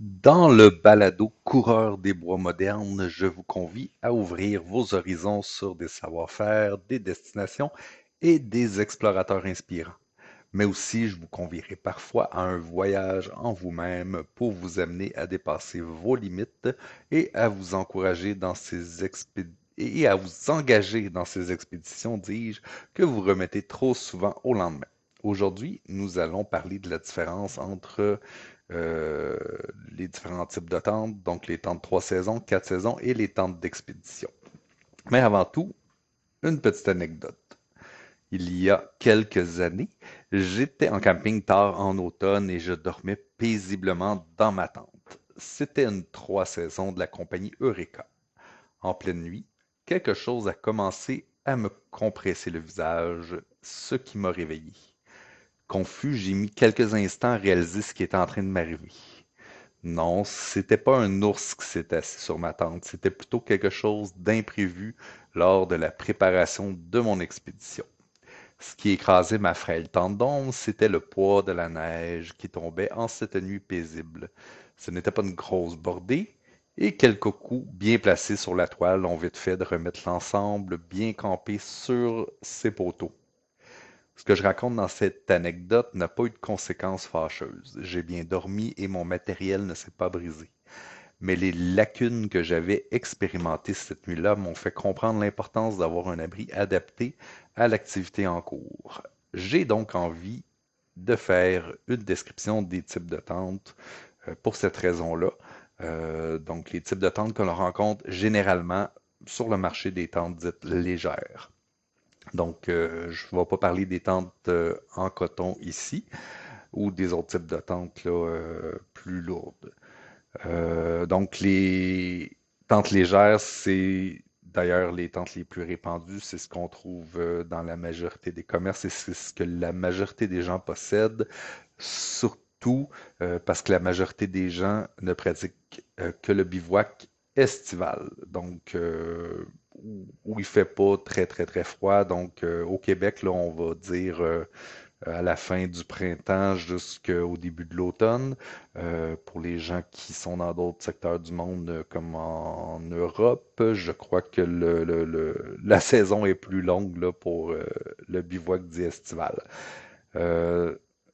Dans le balado Coureurs des bois modernes, je vous convie à ouvrir vos horizons sur des savoir-faire, des destinations et des explorateurs inspirants. Mais aussi, je vous convierai parfois à un voyage en vous-même pour vous amener à dépasser vos limites et à vous encourager dans ces et à vous engager dans ces expéditions, dis-je, que vous remettez trop souvent au lendemain. Aujourd'hui, nous allons parler de la différence entre euh, les différents types de tentes, donc les tentes trois saisons, quatre saisons et les tentes d'expédition. Mais avant tout, une petite anecdote. Il y a quelques années, j'étais en camping tard en automne et je dormais paisiblement dans ma tente. C'était une trois saisons de la compagnie Eureka. En pleine nuit, quelque chose a commencé à me compresser le visage, ce qui m'a réveillé. Confus, j'ai mis quelques instants à réaliser ce qui était en train de m'arriver. Non, c'était pas un ours qui s'était assis sur ma tente, c'était plutôt quelque chose d'imprévu lors de la préparation de mon expédition. Ce qui écrasait ma frêle tente c'était le poids de la neige qui tombait en cette nuit paisible. Ce n'était pas une grosse bordée, et quelques coups bien placés sur la toile ont vite fait de remettre l'ensemble bien campé sur ses poteaux. Ce que je raconte dans cette anecdote n'a pas eu de conséquences fâcheuses. J'ai bien dormi et mon matériel ne s'est pas brisé. Mais les lacunes que j'avais expérimentées cette nuit-là m'ont fait comprendre l'importance d'avoir un abri adapté à l'activité en cours. J'ai donc envie de faire une description des types de tentes euh, pour cette raison-là. Euh, donc, les types de tentes que l'on rencontre généralement sur le marché des tentes dites légères. Donc, euh, je ne vais pas parler des tentes euh, en coton ici ou des autres types de tentes euh, plus lourdes. donc, les tentes légères, c'est d'ailleurs les tentes les plus répandues. C'est ce qu'on trouve dans la majorité des commerces et c'est ce que la majorité des gens possèdent, surtout parce que la majorité des gens ne pratiquent que le bivouac estival. Donc, où il fait pas très très très froid. Donc euh, au Québec, là, on va dire euh, à la fin du printemps jusqu'au début de l'automne. Euh, pour les gens qui sont dans d'autres secteurs du monde, comme en, Europe, je crois que la saison est plus longue là, pour le bivouac dit estival.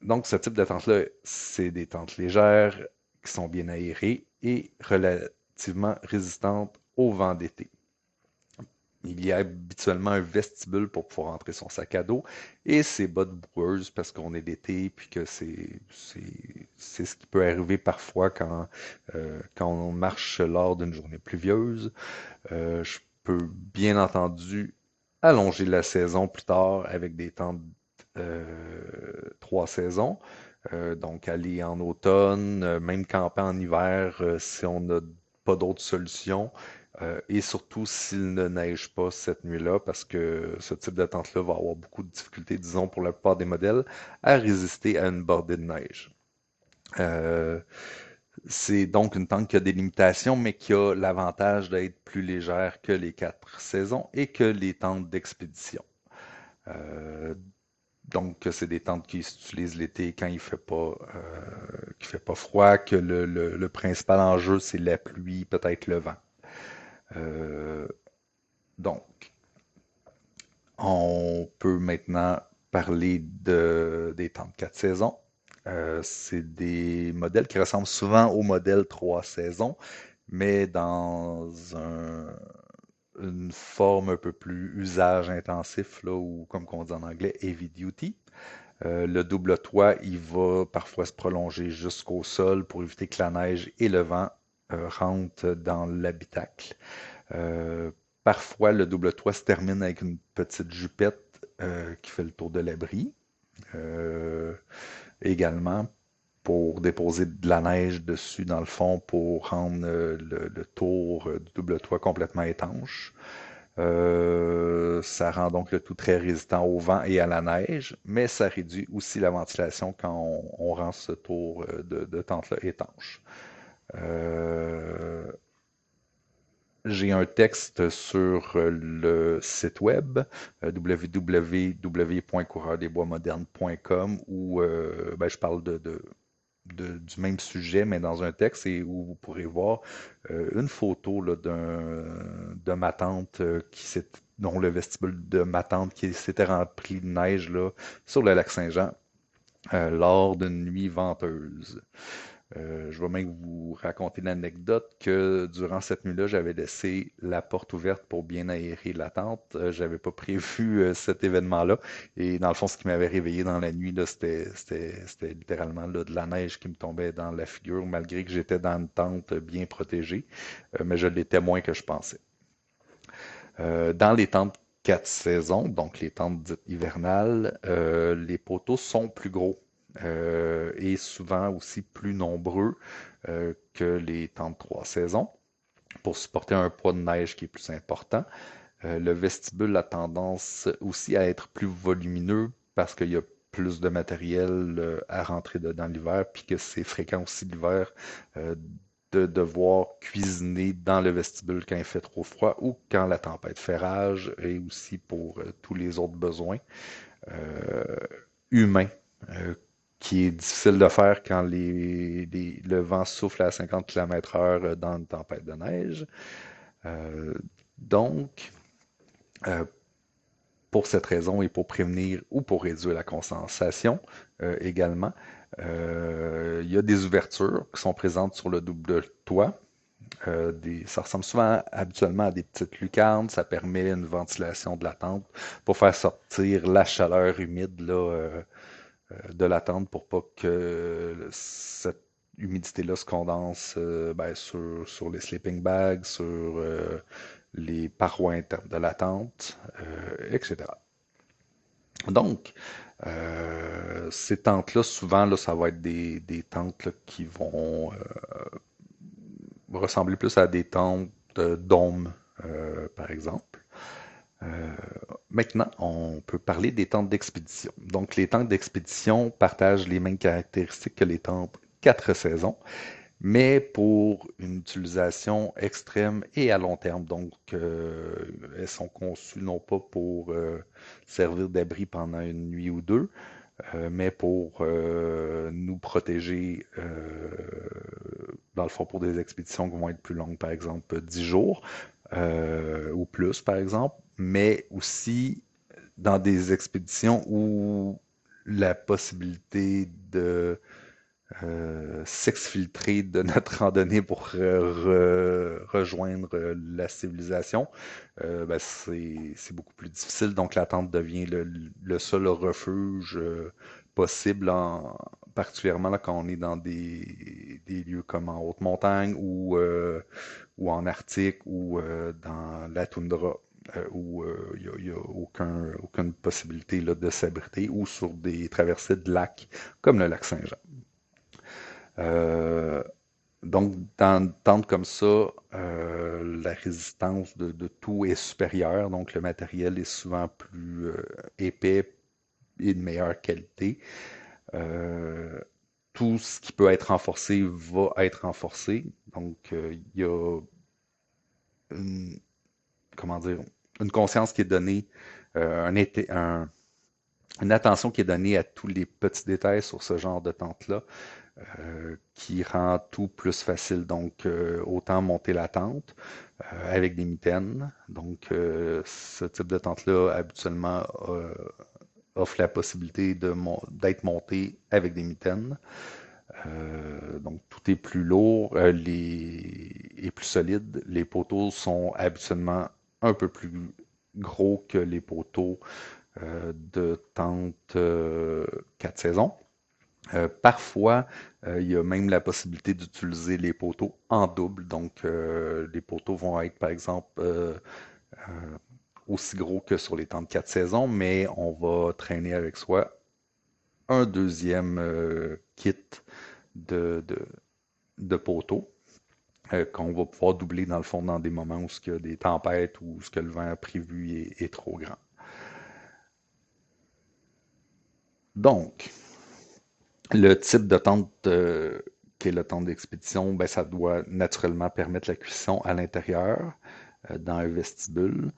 donc ce type de tente-là, c'est des tentes légères qui sont bien aérées et relativement résistantes au vent d'été. Il y a habituellement un vestibule pour pouvoir entrer son sac à dos et ses bottes boueuses parce qu'on est d'été puis que c'est ce qui peut arriver parfois quand euh, quand on marche lors d'une journée pluvieuse. Euh, je peux bien entendu allonger la saison plus tard avec des temps euh, trois saisons. donc aller en automne, même camper en hiver si on n'a pas d'autres solutions. Euh, et surtout s'il ne neige pas cette nuit-là, parce que ce type de tente-là va avoir beaucoup de difficultés, disons, pour la plupart des modèles, à résister à une bordée de neige. Euh, c'est donc une tente qui a des limitations, mais qui a l'avantage d'être plus légère que les quatre saisons et que les tentes d'expédition. Euh, donc, c'est des tentes qui s'utilisent l'été quand il fait pas, fait pas froid, que le principal enjeu, c'est la pluie, peut-être le vent. Euh, donc, on peut maintenant parler de, des temps de 4 saisons. Euh, c'est des modèles qui ressemblent souvent au modèle 3 saisons, mais dans une forme un peu plus usage intensif, là, ou comme on dit en anglais, heavy duty. Euh, le double toit, il va parfois se prolonger jusqu'au sol pour éviter que la neige et le vent rentre dans l'habitacle. Euh, parfois, le double toit se termine avec une petite jupette euh, qui fait le tour de l'abri. également, pour déposer de la neige dessus dans le fond pour rendre le, tour du double toit complètement étanche. ça rend donc le tout très résistant au vent et à la neige, mais ça réduit aussi la ventilation quand on, rend ce tour de, de tente-là étanche. Euh, j'ai un texte sur le site web euh, www.coureurdesboismodernes.com où euh, ben, je parle de, du même sujet, mais dans un texte, et où vous pourrez voir euh, une photo de ma tante qui dont le vestibule de ma tante qui s'était rempli de neige là, sur le lac Saint-Jean lors d'une nuit venteuse. Euh, je vais même vous raconter l'anecdote que durant cette nuit-là, j'avais laissé la porte ouverte pour bien aérer la tente. Euh, j'avais pas prévu euh, cet événement-là. Et dans le fond, ce qui m'avait réveillé dans la nuit, c'était, littéralement de la neige qui me tombait dans la figure, malgré que j'étais dans une tente bien protégée. Euh, mais je l'étais moins que je pensais. Euh, dans les tentes quatre saisons, donc les tentes dites hivernales, euh, les poteaux sont plus gros euh, et souvent aussi plus nombreux euh, que les tentes trois saisons pour supporter un poids de neige qui est plus important. Le vestibule a tendance aussi à être plus volumineux parce qu'il y a plus de matériel à rentrer dedans l'hiver, puis que c'est fréquent aussi l'hiver de devoir cuisiner dans le vestibule quand il fait trop froid ou quand la tempête fait rage, et aussi pour euh, tous les autres besoins euh, humains, euh, qui est difficile de faire quand le vent souffle à 50 km heure dans une tempête de neige. Donc, pour cette raison et pour prévenir ou pour réduire la condensation euh, également, euh, il y a des ouvertures qui sont présentes sur le double toit. Euh, ça ressemble souvent habituellement à des petites lucarnes. Ça permet une ventilation de la tente pour faire sortir la chaleur humide de la tente pour pas que cette humidité-là se condense ben, sur, sur les sleeping bags, sur les parois internes de la tente, euh, etc. Donc, euh, ces tentes-là, souvent, ça va être des, tentes qui vont euh, ressembler plus à des tentes de dômes, euh, par exemple. Euh, maintenant, on peut parler des tentes d'expédition. Donc, les tentes d'expédition partagent les mêmes caractéristiques que les tentes quatre saisons, mais pour une utilisation extrême et à long terme. Donc, euh, elles sont conçues non pas pour euh, servir d'abri pendant une nuit ou deux, euh, mais pour nous protéger, dans le fond, pour des expéditions qui vont être plus longues, par exemple 10 jours ou plus, par exemple, mais aussi dans des expéditions où la possibilité de euh, s'exfiltrer de notre randonnée pour re- rejoindre la civilisation, euh, ben, c'est, beaucoup plus difficile. Donc la tente devient le, seul refuge euh, possible, en- particulièrement quand on est dans des, lieux comme en haute montagne ou, en Arctique ou dans la toundra. où il n'y a, aucune possibilité de s'abriter, ou sur des traversées de lacs comme le lac Saint-Jean. Euh, donc, dans une tente comme ça, euh, la résistance de, tout est supérieure, donc le matériel est souvent plus euh, épais et de meilleure qualité. Tout ce qui peut être renforcé va être renforcé. Donc, il y a une, comment dire, une conscience qui est donnée, un, été- un- une attention qui est donnée à tous les petits détails sur ce genre de tente-là euh, qui rend tout plus facile. Donc, euh, autant monter la tente euh, avec des mitaines. Donc, ce type de tente-là, habituellement, offre la possibilité d'être monté avec des mitaines. Donc, tout est plus lourd les... et plus solide. Les poteaux sont habituellement un peu plus gros que les poteaux de tente euh, 4 saisons. Euh, parfois, euh, il y a même la possibilité d'utiliser les poteaux en double. Donc, euh, les poteaux vont être, par exemple, aussi gros que sur les temps de 4 saisons, mais on va traîner avec soi un deuxième kit de, de, poteaux qu'on va pouvoir doubler dans le fond dans des moments où il y a des tempêtes ou ce que le vent prévu est trop grand. Donc, le type de tente euh, qui est tente d'expédition, ben, ça doit naturellement permettre la cuisson à l'intérieur, euh, dans un vestibule.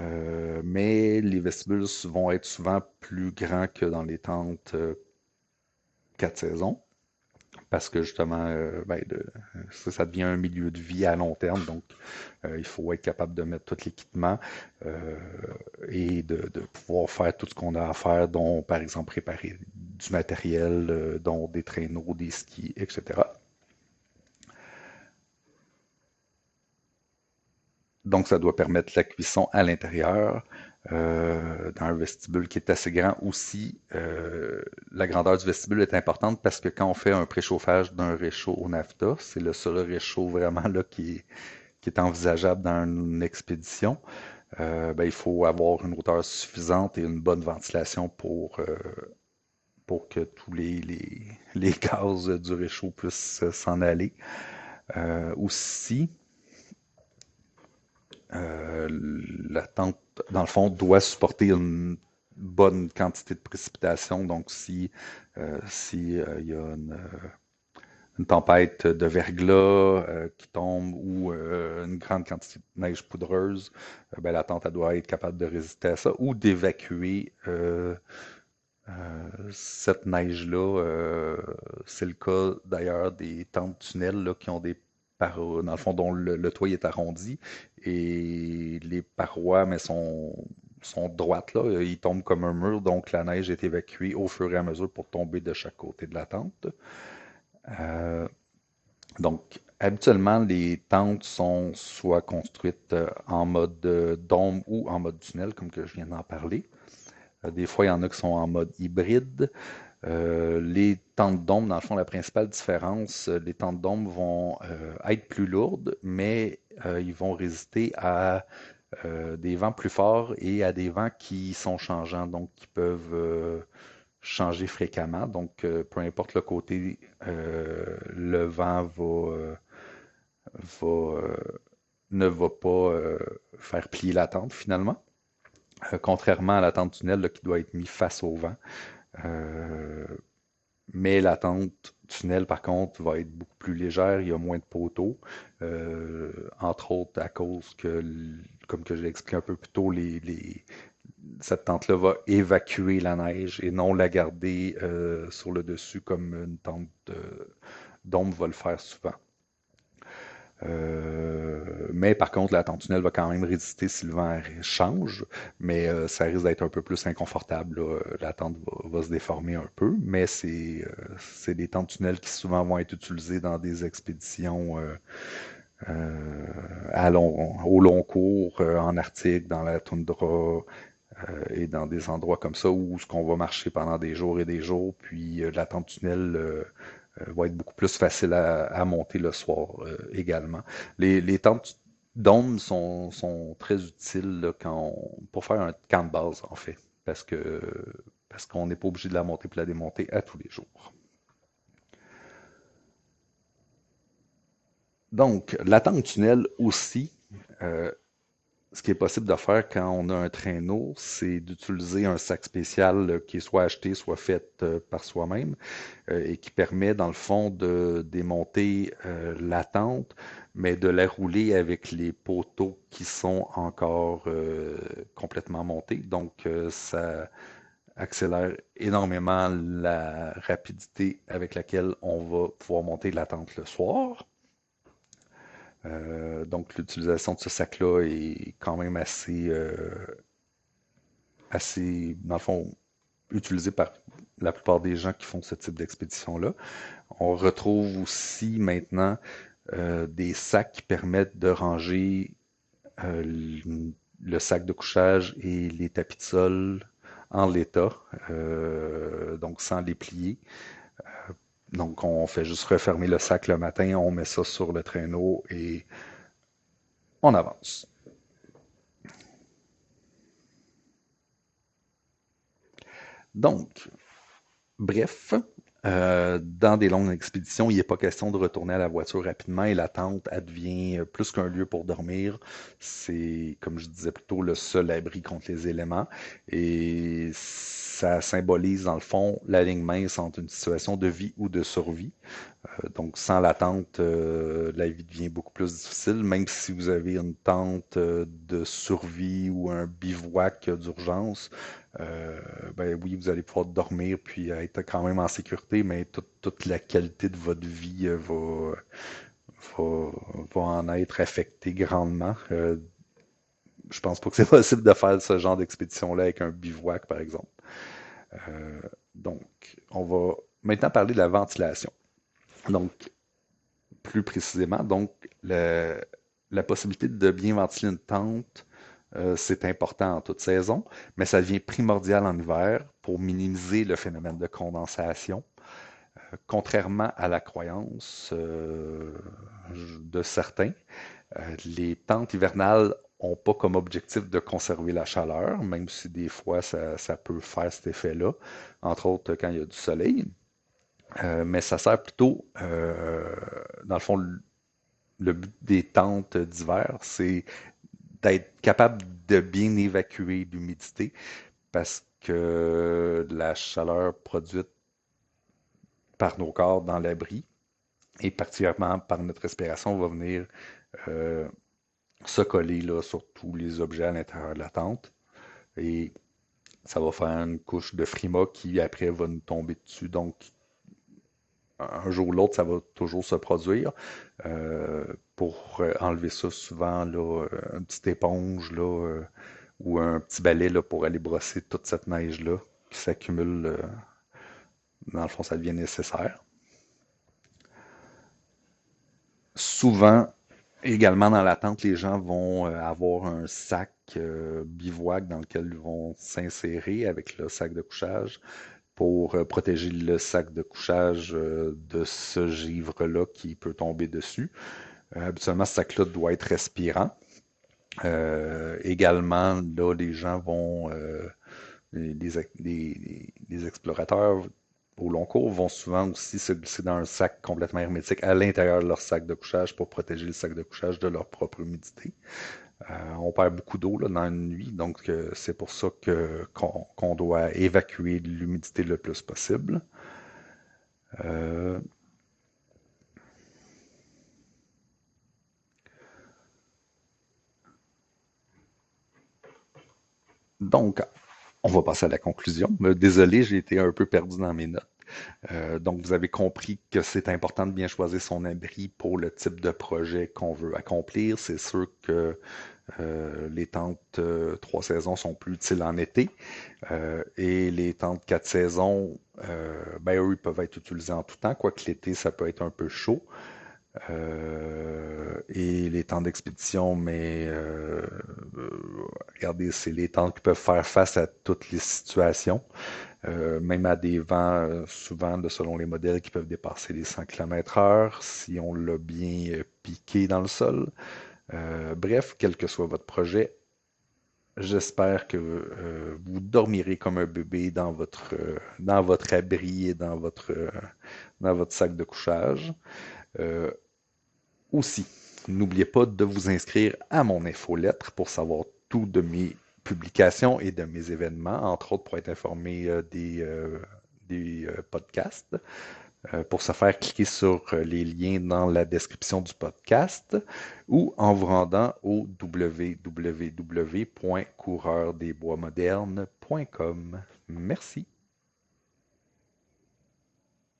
Euh, mais les vestibules vont être souvent plus grands que dans les tentes euh, quatre saisons. Parce que justement, euh, ben, ça, devient un milieu de vie à long terme, donc euh, il faut être capable de mettre tout l'équipement euh, et de, de pouvoir faire tout ce qu'on a à faire, dont par exemple préparer du matériel, dont des traîneaux, des skis, etc. Donc, ça doit permettre la cuisson à l'intérieur, euh, dans un vestibule qui est assez grand aussi. euh, la grandeur du vestibule est importante parce que quand on fait un préchauffage d'un réchaud au NAFTA, c'est le seul réchaud vraiment là qui est, envisageable dans une expédition. euh, ben, il faut avoir une hauteur suffisante et une bonne ventilation pour, euh, pour que tous les, les, les gaz du réchaud puissent s'en aller. Euh, aussi, Euh, la tente, dans le fond, doit supporter une bonne quantité de précipitation. Donc, si, euh, si euh, il y a une, une tempête de verglas qui tombe ou une grande quantité de neige poudreuse, ben, la tente elle doit être capable de résister à ça ou d'évacuer cette neige-là. c'est le cas d'ailleurs des tentes tunnels là, qui ont des dans le fond, dont le, toit est arrondi et les parois mais sont, droites là. Ils tombent comme un mur, donc la neige est évacuée au fur et à mesure pour tomber de chaque côté de la tente. Euh, donc, habituellement, les tentes sont soit construites euh, en mode euh, dôme ou en mode tunnel, comme je viens d'en parler. Des fois, il y en a qui sont en mode hybride. Euh, les tentes d'ombre, dans le fond, la principale différence, euh, les tentes d'ombre vont euh, être plus lourdes, mais ils vont résister à des vents plus forts et à des vents qui sont changeants, donc qui peuvent changer fréquemment. Donc, peu importe le côté, le vent va, ne va pas faire plier la tente finalement, contrairement à la tente tunnel qui doit être mise face au vent. Euh, mais la tente tunnel, par contre, va être beaucoup plus légère, il y a moins de poteaux, euh, entre autres à cause que, comme que j'ai expliqué un peu plus tôt, cette tente-là va évacuer la neige et non la garder euh, sur le dessus comme une tente d'ombre va le faire souvent. Euh, mais par contre, la tente tunnel va quand même résister si le vent change, mais euh, ça risque d'être un peu plus inconfortable. La tente va, se déformer un peu, mais c'est euh, des tentes tunnels qui souvent vont être utilisées dans des expéditions euh, au long cours, en Arctique, dans la toundra et dans des endroits comme ça où ce qu'on va marcher pendant des jours et des jours, puis la tente tunnel va être beaucoup plus facile à, monter le soir euh, également. Les, tentes dômes sont, sont très utiles quand pour faire un camp de base, en fait, parce parce qu'on n'est pas obligé de la monter et la démonter à tous les jours. Donc, la tente tunnel aussi, euh, ce qui est possible de faire quand on a un traîneau, c'est d'utiliser un sac spécial euh, qui est soit acheté, soit fait euh, par soi-même euh, et qui permet, dans le fond, de démonter la tente, mais de la rouler avec les poteaux qui sont encore complètement montés. Donc, ça accélère énormément la rapidité avec laquelle on va pouvoir monter la tente le soir. Euh, donc, l'utilisation de ce sac-là est quand même assez, euh, assez, dans le fond, utilisé par la plupart des gens qui font ce type d'expédition-là. On retrouve aussi maintenant euh, des sacs qui permettent de ranger le sac de couchage et les tapis de sol en l'état, donc sans les plier. Donc, on fait juste refermer le sac le matin, on met ça sur le traîneau et on avance. Donc, bref, euh, dans des longues expéditions, il n'est pas question de retourner à la voiture rapidement et la tente advient plus qu'un lieu pour dormir. C'est, comme je disais plus tôt, le seul abri contre les éléments. Et ça symbolise, dans le fond, la ligne mince entre une situation de vie ou de survie. Euh, donc, sans la tente, euh, la vie devient beaucoup plus difficile, même si vous avez une tente euh, de survie ou un bivouac d'urgence. Euh, ben oui, vous allez pouvoir dormir puis être quand même en sécurité, mais toute, toute la qualité de votre vie euh, va, va, va en être affectée grandement. Euh, je pense pas que c'est possible de faire ce genre d'expédition-là avec un bivouac, par exemple. Euh, donc, on va maintenant parler de la ventilation. Donc, plus précisément, donc le- la possibilité de bien ventiler une tente, euh, c'est important en toute saison, mais ça devient primordial en hiver pour minimiser le phénomène de condensation. Euh, contrairement à la croyance euh, de certains, les tentes hivernales n'ont pas comme objectif de conserver la chaleur, même si des fois ça, peut faire cet effet-là, entre autres quand il y a du soleil. Mais ça sert plutôt, dans le fond, le but des tentes d'hiver, c'est d'être capable de bien évacuer l'humidité parce que la chaleur produite par nos corps dans l'abri et particulièrement par notre respiration va venir euh, se coller là, sur tous les objets à l'intérieur de la tente et ça va faire une couche de frima qui après va nous tomber dessus. Donc un jour ou l'autre, ça va toujours se produire. Euh, pour euh, enlever ça, souvent, là, euh, une petite éponge là, euh, ou un petit balai là, pour aller brosser toute cette neige-là qui s'accumule. dans le fond, ça devient nécessaire. Souvent, également dans la tente, les gens vont avoir un sac bivouac dans lequel ils vont s'insérer avec le sac de couchage pour protéger le sac de couchage de ce givre-là qui peut tomber dessus. Euh, habituellement, ce sac-là doit être respirant. Euh, également, là, les gens vont, euh, les, les- explorateurs au long cours vont souvent aussi se glisser dans un sac complètement hermétique à l'intérieur de leur sac de couchage pour protéger le sac de couchage de leur propre humidité. On perd beaucoup d'eau dans une nuit, donc c'est pour ça qu'on doit évacuer l'humidité le plus possible. Donc, on va passer à la conclusion. Désolé, j'ai été un peu perdu dans mes notes. Euh, donc, vous avez compris que c'est important de bien choisir son abri pour le type de projet qu'on veut accomplir. C'est sûr que euh, les tentes euh, trois saisons sont plus utiles en été et les tentes quatre saisons, ben eux, ils peuvent être utilisés en tout temps, quoique l'été, ça peut être un peu chaud. Euh, et les temps d'expédition, mais euh, regardez, c'est les temps qui peuvent faire face à toutes les situations, euh, même à des vents, souvent, de, selon les modèles, qui peuvent dépasser les 100 km heure si on l'a bien piqué dans le sol. Bref, quel que soit votre projet, j'espère que vous dormirez comme un bébé dans votre, dans votre abri et dans votre, dans votre sac de couchage. Aussi, n'oubliez pas de vous inscrire à mon infolettre pour savoir tout de mes publications et de mes événements, entre autres pour être informé euh, des, euh, des euh, podcasts. Pour ce faire, cliquez sur les liens dans la description du podcast ou en vous rendant au www.coureurdesboismodernes.com. Merci.